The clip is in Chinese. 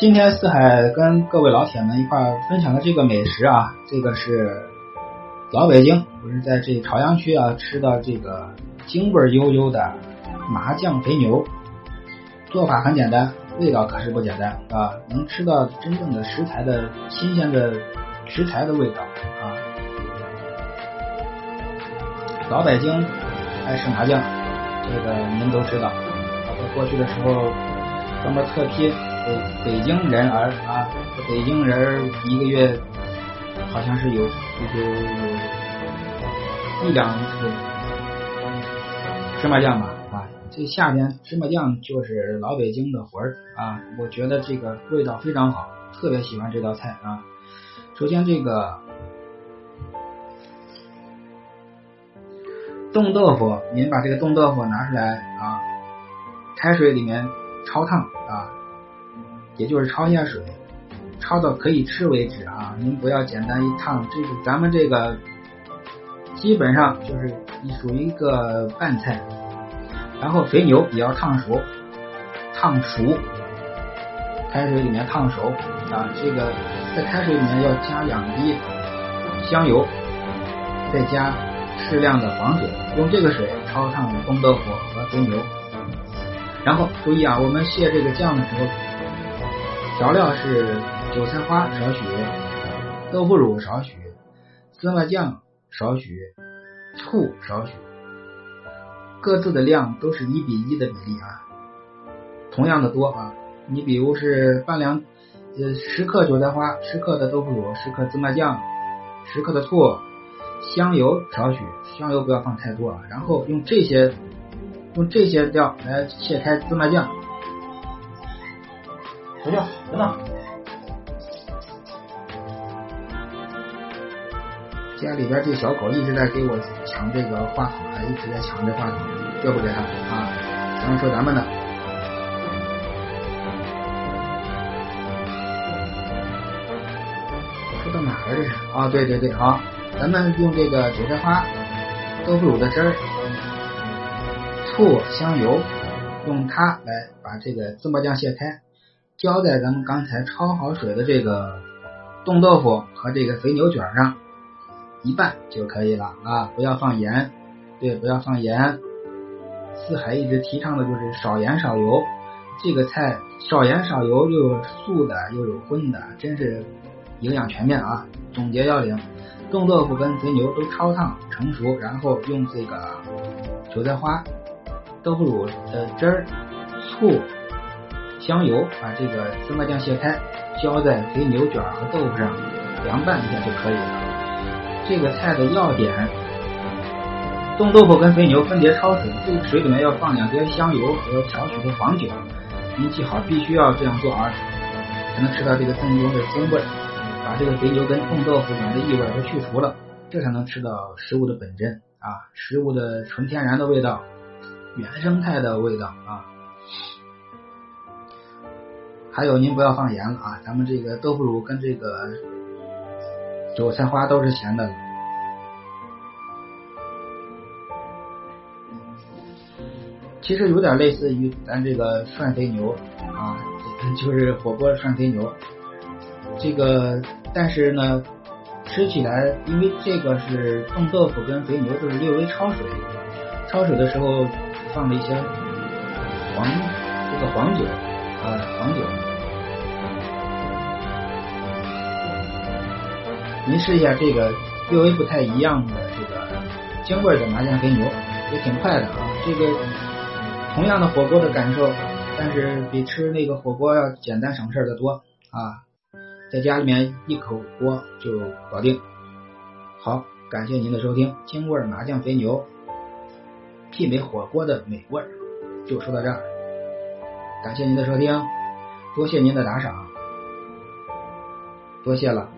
今天四海跟各位老铁们一块分享的这个美食啊，这个是老北京，我是在这朝阳区啊吃的这个京味悠悠的麻酱肥牛，做法很简单，味道可是不简单啊，能吃到真正的食材的新鲜的食材的味道啊。老北京爱吃麻酱，这个您都知道，在过去的时候专门特批。北北京人儿啊，北京人一个月好像是有有有一两次芝麻酱吧啊，这夏天芝麻酱就是老北京的魂儿啊，我觉得这个味道非常好，特别喜欢这道菜啊。首先这个冻豆腐，您把这个冻豆腐拿出来啊，开水里面焯烫啊。也就是焯一下水，焯到可以吃为止啊！您不要简单一烫，这个咱们这个基本上就是属于一个拌菜。然后肥牛也要烫熟，烫熟，开水里面烫熟啊！这个在开水里面要加两滴香油，再加适量的黄酒，用这个水焯烫冻豆腐和肥牛。然后注意啊，我们卸这个酱的时候。调料是韭菜花少许，豆腐乳少许，芝麻酱少许，醋少许，各自的量都是一比一的比例啊，同样的多啊。你比如是半两呃十克韭菜花，十克的豆腐乳，十克芝麻酱，十克的醋，香油少许，香油不要放太多啊。然后用这些用这些料来切开芝麻酱。小舅，等等！家里边这小狗一直在给我抢这个话筒啊，一直在抢这话筒，要不给他啊？咱们说咱们的，说到哪儿了这是？啊，对对对，好，咱们用这个韭菜花、豆腐乳的汁儿、醋、香油，用它来把这个芝麻酱卸开。浇在咱们刚才焯好水的这个冻豆腐和这个肥牛卷上，一拌就可以了啊！不要放盐，对，不要放盐。四海一直提倡的就是少盐少油，这个菜少盐少油，又有素的又有荤的，真是营养全面啊！总结要领：冻豆腐跟肥牛都焯烫成熟，然后用这个韭菜花、豆腐乳的汁儿、醋。香油把这个芝麻酱卸开，浇在肥牛卷和豆腐上，凉拌一下就可以了。这个菜的要点，冻豆腐跟肥牛分别焯水，这个水里面要放两碟香油和少许的黄酒。您记好，必须要这样做啊，才能吃到这个正宗的风味，把这个肥牛跟冻豆腐里面的异味都去除了，这才能吃到食物的本真啊，食物的纯天然的味道，原生态的味道啊。还有，您不要放盐了啊！咱们这个豆腐乳跟这个韭菜花都是咸的，其实有点类似于咱这个涮肥牛啊，就是火锅涮肥牛。这个，但是呢，吃起来，因为这个是冻豆腐跟肥牛都是略微焯水，焯水的时候放了一些黄这个黄酒。啊，黄酒，您试一下这个略微不太一样的这个京味的麻酱肥牛，也挺快的啊。这个同样的火锅的感受，但是比吃那个火锅要简单省事的多啊。在家里面一口锅就搞定。好，感谢您的收听，京味麻酱肥牛媲美火锅的美味，就说到这儿。感谢您的收听，多谢您的打赏，多谢了。